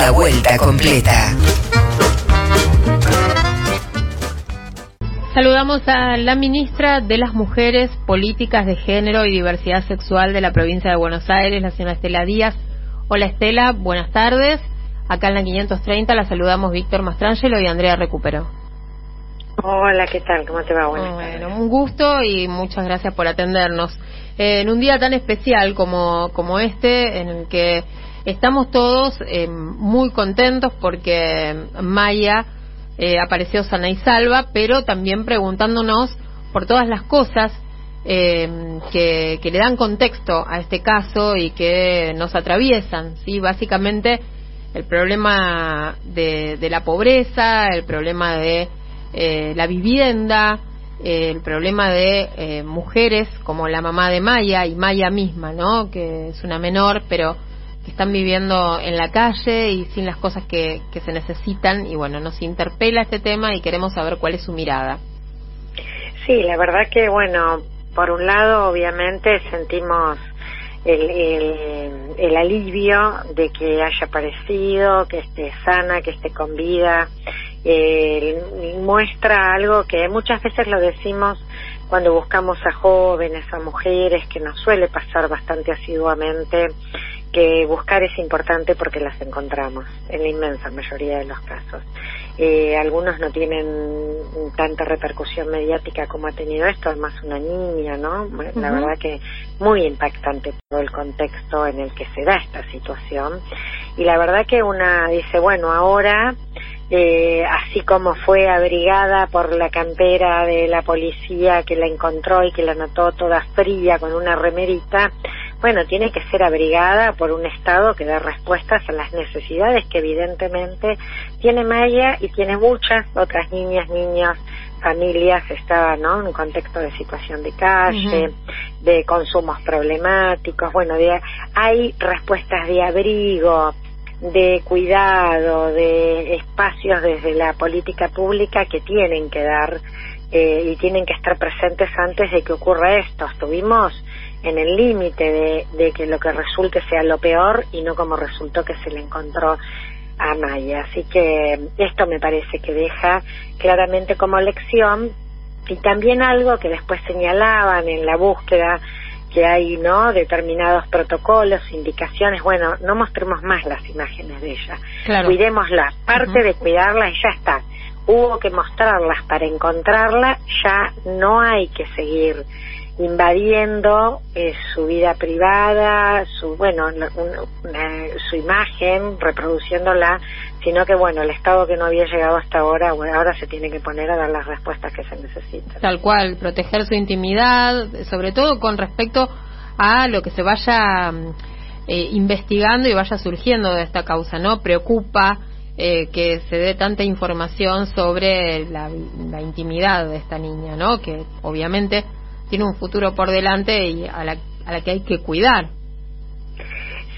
La vuelta completa. Saludamos a la ministra de las Mujeres, Políticas de Género y Diversidad Sexual de la provincia de Buenos Aires, la señora Estela Díaz. Hola Estela, buenas tardes. Acá en la 530 la saludamos Víctor Mastrangelo y Andrea Recupero. Hola, ¿qué tal? ¿Cómo te va? Buenas bueno, un gusto y muchas gracias por atendernos. Eh, en un día tan especial como, como este, en el que estamos todos eh, muy contentos porque Maya eh, apareció sana y salva, pero también preguntándonos por todas las cosas que, que, le dan contexto a este caso y que nos atraviesan. ¿sí? Básicamente el problema de, de la pobreza, el problema de eh, la vivienda, eh, el problema de eh, mujeres como la mamá de Maya y Maya misma, ¿no? Que es una menor, pero están viviendo en la calle y sin las cosas que, que se necesitan. Y bueno, nos interpela este tema y queremos saber cuál es su mirada. Sí, la verdad que, bueno, por un lado, obviamente, sentimos el, el, el, alivio de que haya aparecido, que esté sana, que esté con vida, eh, muestra algo que muchas veces lo decimos cuando buscamos a jóvenes, a mujeres, que nos suele pasar bastante asiduamente, que buscar es importante porque las encontramos, en la inmensa mayoría de los casos. Eh, algunos no tienen tanta repercusión mediática como ha tenido esto, además una niña, ¿no? La verdad que muy impactante todo el contexto en el que se da esta situación. Y la verdad que una dice, bueno, ahora eh, así como fue abrigada por la campera de la policía que la encontró y que la notó toda fría con una remerita, bueno, tiene que ser abrigada por un Estado que da respuestas a las necesidades que evidentemente tiene Maya y tiene muchas otras niñas, niños, familias, estaban ¿no? en un contexto de situación de calle, de consumos problemáticos, bueno, hay respuestas de abrigo, de cuidado, de espacios desde la política pública que tienen que dar eh, y tienen que estar presentes antes de que ocurra esto. Estuvimos en el límite de, que lo que resulte sea lo peor y no como resultó que se le encontró a Maya. Así que esto me parece que deja claramente como lección y también algo que después señalaban en la búsqueda que hay no determinados protocolos, indicaciones, bueno, no mostremos más las imágenes de ella, cuidémosla, parte de cuidarla y ya está. Hubo que mostrarlas. Para encontrarla, ya no hay que seguir invadiendo eh, su vida privada, su bueno, su imagen, reproduciéndola, sino que bueno, el Estado que no había llegado hasta ahora, bueno, ahora se tiene que poner a dar las respuestas que se necesitan. Tal cual, proteger su intimidad, sobre todo con respecto a lo que se vaya mm, eh, investigando y vaya surgiendo de esta causa, ¿no? Preocupa eh, que se dé tanta información sobre la, la intimidad de esta niña, ¿no? Que obviamente tiene un futuro por delante y a la, a la que hay que cuidar.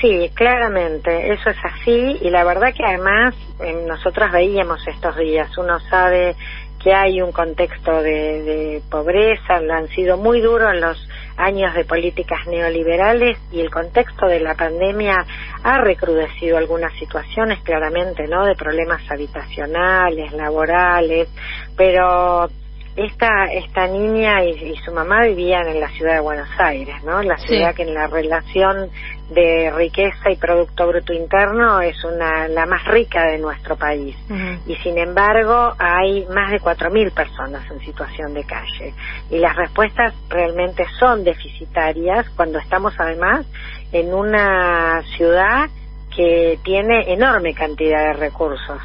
Sí, claramente, eso es así y la verdad que además eh, nosotros veíamos estos días, uno sabe que hay un contexto de, de pobreza, han sido muy duros los años de políticas neoliberales y el contexto de la pandemia ha recrudecido algunas situaciones claramente, ¿no? De problemas habitacionales, laborales, pero esta esta niña y, su mamá vivían en la ciudad de Buenos Aires, ¿no? La ciudad que en la relación de riqueza y producto bruto interno es una la más rica de nuestro país. Y sin embargo hay más de 4.000 personas en situación de calle. Y las respuestas realmente son deficitarias cuando estamos además en una ciudad que tiene enorme cantidad de recursos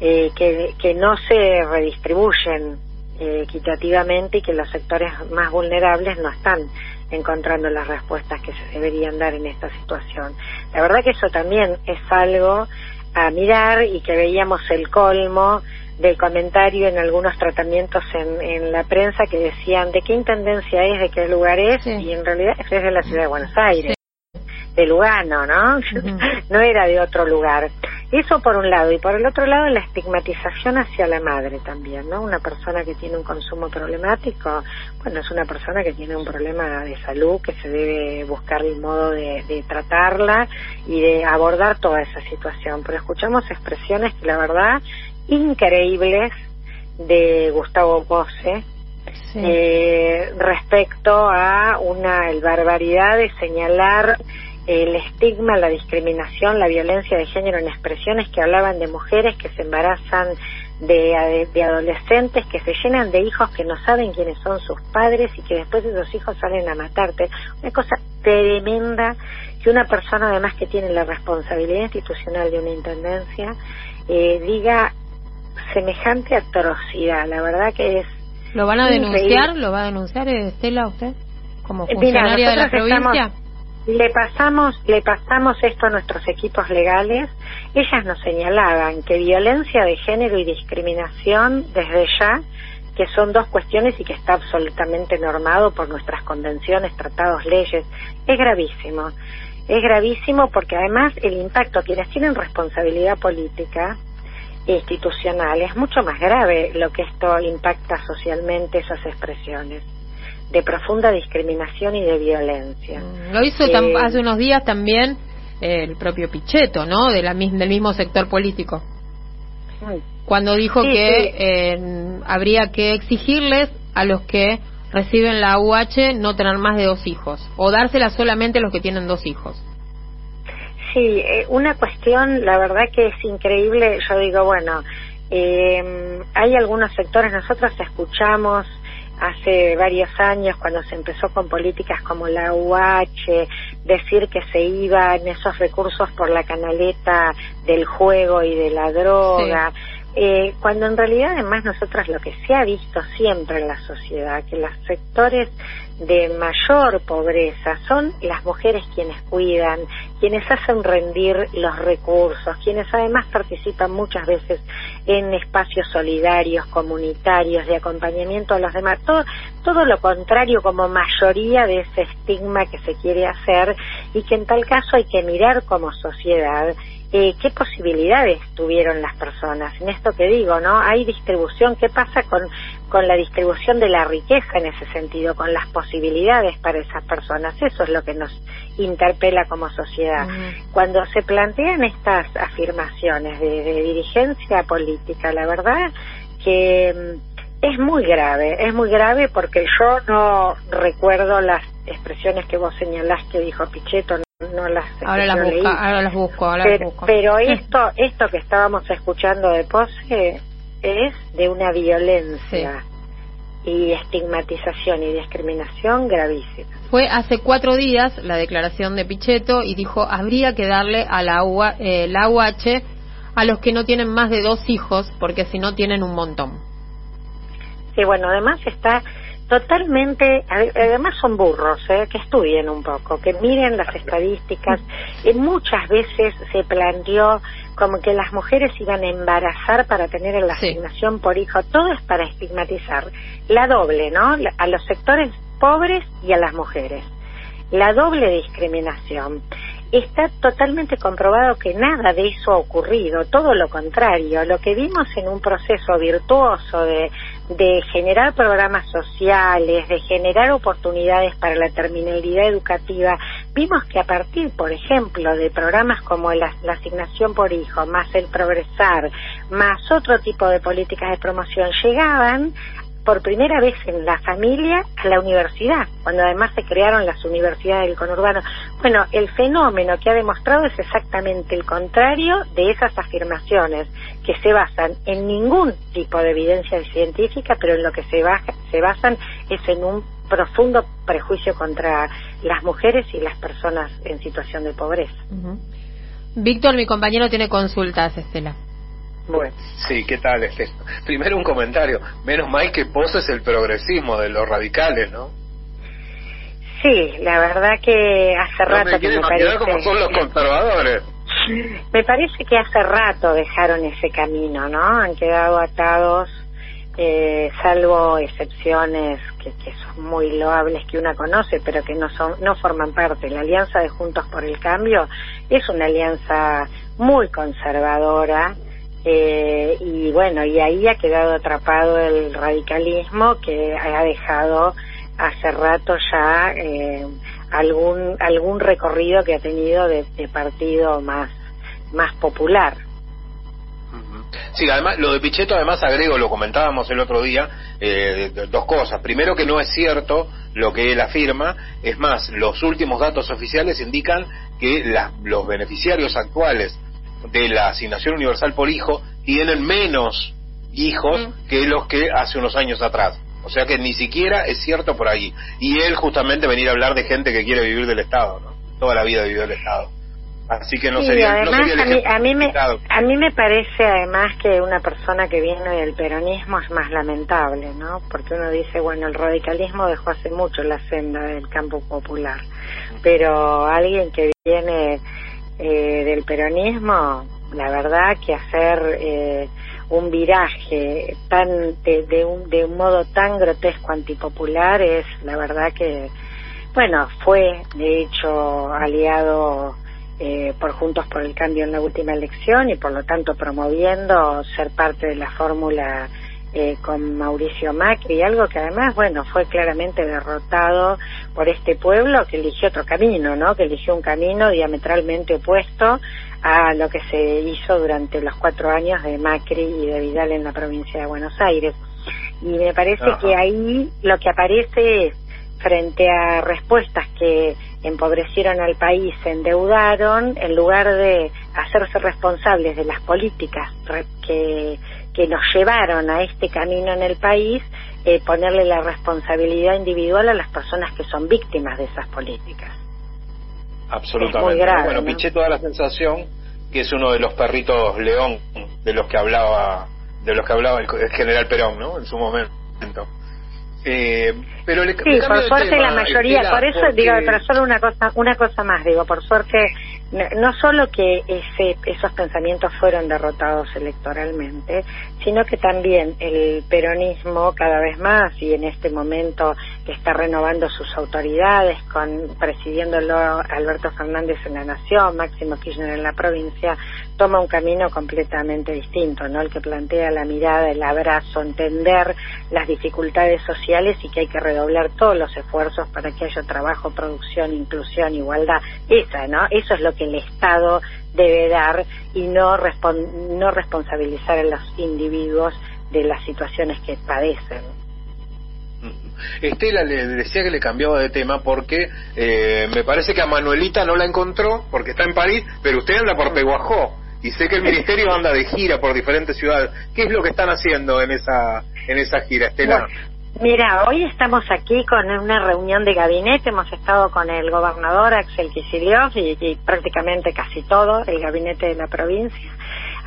eh, que, que no se redistribuyen eh, equitativamente y que los sectores más vulnerables no están encontrando las respuestas que se deberían dar en esta situación. La verdad que eso también es algo a mirar y que veíamos el colmo del comentario en algunos tratamientos en, en la prensa que decían de qué intendencia es, de qué lugar es, y en realidad es de la ciudad de Buenos Aires, de Lugano, ¿no? no era de otro lugar. Eso por un lado, y por el otro lado la estigmatización hacia la madre también, ¿no? Una persona que tiene un consumo problemático, bueno, es una persona que tiene un problema de salud, que se debe buscar el modo de, de tratarla y de abordar toda esa situación. Pero escuchamos expresiones que la verdad, increíbles de Gustavo Pose, eh, respecto a una barbaridad de señalar el estigma, la discriminación, la violencia de género en expresiones que hablaban de mujeres que se embarazan de, de, adolescentes, que se llenan de hijos que no saben quiénes son sus padres y que después esos hijos salen a matarte. Una cosa tremenda que una persona además que tiene la responsabilidad institucional de una intendencia eh, diga semejante atrocidad. La verdad que es... ¿Lo van a denunciar? ¿Lo va a denunciar Estela usted como eh, funcionaria de la provincia? Le pasamos le pasamos esto a nuestros equipos legales. Ellas nos señalaban que violencia de género y discriminación desde ya que son dos cuestiones y que está absolutamente normado por nuestras convenciones, tratados, leyes, es gravísimo. Es gravísimo porque además el impacto a quienes tienen responsabilidad política e institucional es mucho más grave lo que esto impacta socialmente esas expresiones de profunda discriminación y de violencia. Mm, lo hizo eh, hace unos días también el propio Pichetto, ¿no? De la, del mismo sector político. Cuando dijo que eh, habría que exigirles a los que reciben la UH no tener más de dos hijos o dársela solamente a los que tienen dos hijos. Sí, eh, una cuestión, la verdad que es increíble. Yo digo, bueno, eh, hay algunos sectores, nosotros escuchamos hace varios años cuando se empezó con políticas como la UH, decir que se iban esos recursos por la canaleta del juego y de la droga. Eh, cuando en realidad además nosotros lo que se ha visto siempre en la sociedad, que los sectores de mayor pobreza son las mujeres quienes cuidan, quienes hacen rendir los recursos, quienes además participan muchas veces en espacios solidarios, comunitarios, de acompañamiento a los demás, todo, todo lo contrario como mayoría de ese estigma que se quiere hacer y que en tal caso hay que mirar como sociedad eh, qué posibilidades tuvieron las personas. En esto que digo, ¿no? Hay distribución, ¿qué pasa con, con la distribución de la riqueza en ese sentido, con las posibilidades para esas personas? Eso es lo que nos interpela como sociedad. Cuando se plantean estas afirmaciones de, de dirigencia política, la verdad que mm, es muy grave, es muy grave porque yo no recuerdo las expresiones que vos señalás que dijo Pichetto, no las ahora las, ahora las busco ahora pero, las busco. pero esto esto que estábamos escuchando de Pose es de una violencia y estigmatización y discriminación gravísima. Fue hace cuatro días la declaración de Pichetto y dijo habría que darle a la, UA, eh, la UH a los que no tienen más de dos hijos porque si no tienen un montón. Sí bueno además está totalmente, además son burros, ¿eh? que estudien un poco, que miren las estadísticas. Y muchas veces se planteó como que las mujeres iban a embarazar para tener la asignación por hijo. Todo es para estigmatizar. La doble, ¿no? A los sectores pobres y a las mujeres. La doble discriminación está totalmente comprobado que nada de eso ha ocurrido, todo lo contrario, lo que vimos en un proceso virtuoso de, de generar programas sociales, de generar oportunidades para la terminalidad educativa, vimos que a partir, por ejemplo, de programas como la, la asignación por hijo, más el progresar, más otro tipo de políticas de promoción, llegaban por primera vez en la familia a la universidad, cuando además se crearon las universidades del conurbano. Bueno, el fenómeno que ha demostrado es exactamente el contrario de esas afirmaciones, que se basan en ningún tipo de evidencia científica, pero en lo que se, se basan es en un profundo prejuicio contra las mujeres y las personas en situación de pobreza. Víctor, mi compañero, tiene consultas, Estela. Bueno. Sí, ¿qué tal? Este? Primero un comentario. Menos mal que es el progresismo de los radicales, ¿no? Sí, la verdad que hace rato que me parece... como son los conservadores. Me parece que hace rato dejaron ese camino, ¿no? Han quedado atados eh, salvo excepciones que, son muy loables que una conoce, pero que no son, no forman parte. La alianza de Juntos por el Cambio es una alianza muy conservadora eh, y bueno, y ahí ha quedado atrapado el radicalismo que ha dejado hace rato ya eh, algún algún recorrido que ha tenido de, partido más más popular. Sí, además, lo de Pichetto, además agrego, lo comentábamos el otro día, eh, dos cosas. Primero, que no es cierto lo que él afirma. Es más, los últimos datos oficiales indican que los beneficiarios actuales de la asignación universal por hijo tienen menos hijos mm. que los que hace unos años atrás. O sea que ni siquiera es cierto por ahí. Y él justamente venir a hablar de gente que quiere vivir del Estado, ¿no? Toda la vida vivió del Estado. Así que no sería, además, a, mí, a, mí me, a mí me parece además que una persona que viene del peronismo es más lamentable, ¿no? Porque uno dice, bueno, el radicalismo dejó hace mucho la senda del campo popular, pero alguien que viene eh, del peronismo, la verdad que hacer eh, un viraje tan de, de, un, de un modo tan grotesco antipopular es, la verdad que, bueno, fue de hecho aliado eh, por Juntos por el Cambio en la última elección y por lo tanto promoviendo ser parte de la fórmula eh, con Mauricio Macri, algo que además, bueno, fue claramente derrotado por este pueblo que eligió otro camino, ¿no? Que eligió un camino diametralmente opuesto a lo que se hizo durante los cuatro años de Macri y de Vidal en la provincia de Buenos Aires. Y me parece que ahí lo que aparece es frente a respuestas que empobrecieron al país, se endeudaron, en lugar de hacerse responsables de las políticas que, que nos llevaron a este camino en el país, eh, ponerle la responsabilidad individual a las personas que son víctimas de esas políticas. Absolutamente. bueno, piché toda la sensación que es uno de los perritos león de los que hablaba de los que hablaba el general Perón, ¿no? En su momento. Eh, pero sí, por suerte la mayoría, por eso digo, pero solo una cosa, una cosa más, digo, por suerte no, solo que ese, esos pensamientos fueron derrotados electoralmente, sino que también el peronismo cada vez más y en este momento que está renovando sus autoridades, con presidiéndolo Alberto Fernández en la Nación, Máximo Kirchner en la provincia, toma un camino completamente distinto, ¿no? El que plantea la mirada, el abrazo, entender las dificultades sociales y que hay que redoblar todos los esfuerzos para que haya trabajo, producción, inclusión, igualdad. Esa, ¿no? Eso es lo que el Estado debe dar y no, no responsabilizar a los individuos de las situaciones que padecen. Estela le decía que le cambiaba de tema porque eh, me parece que a Manuelita no la encontró porque está en París, pero usted anda por Peguajó y sé que el ministerio anda de gira por diferentes ciudades. ¿Qué es lo que están haciendo en esa en esa gira, Estela? Mira, hoy estamos aquí con una reunión de gabinete, hemos estado con el gobernador Axel Kicillof y, prácticamente casi todo el gabinete de la provincia.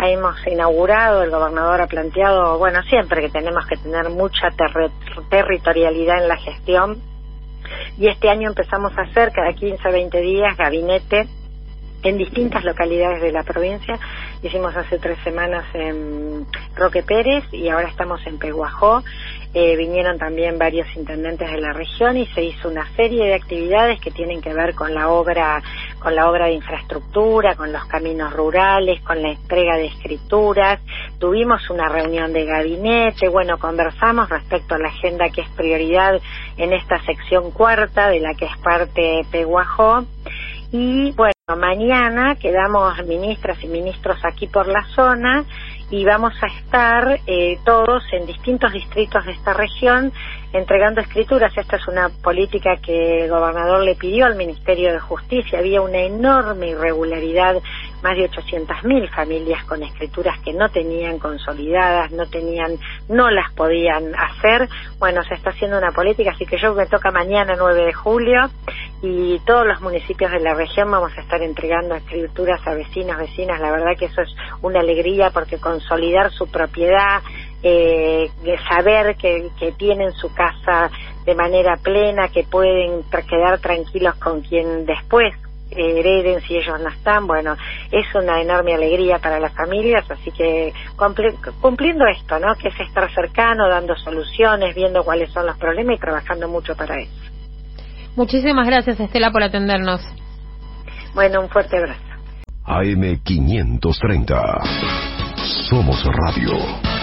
Hemos inaugurado, el gobernador ha planteado, bueno, siempre que tenemos que tener mucha territorialidad en la gestión y este año empezamos a hacer cada 15 o 20 días gabinete en distintas localidades de la provincia. Hicimos hace tres semanas en Roque Pérez y ahora estamos en Peguajó. Eh, vinieron también varios intendentes de la región y se hizo una serie de actividades que tienen que ver con la obra, con la obra de infraestructura, con los caminos rurales, con la entrega de escrituras. Tuvimos una reunión de gabinete, bueno, conversamos respecto a la agenda que es prioridad en esta sección cuarta de la que es parte Peguajó. Y bueno, mañana quedamos ministras y ministros aquí por la zona y vamos a estar eh, todos en distintos distritos de esta región entregando escrituras. Esta es una política que el gobernador le pidió al Ministerio de Justicia. Había una enorme irregularidad, más de 800.000 familias con escrituras que no tenían consolidadas, no tenían, no las podían hacer. Bueno, se está haciendo una política, así que yo me toca mañana 9 de julio y todos los municipios de la región vamos a estar entregando escrituras a vecinos, vecinas. La verdad que eso es una alegría porque consolidar su propiedad, eh, saber que, que tienen su casa de manera plena, que pueden quedar tranquilos con quien después hereden si ellos no están, bueno, es una enorme alegría para las familias, así que cumpliendo esto, ¿no? Que es estar cercano, dando soluciones, viendo cuáles son los problemas y trabajando mucho para eso. Muchísimas gracias, Estela, por atendernos. Bueno, un fuerte abrazo. AM530. Somos Radio.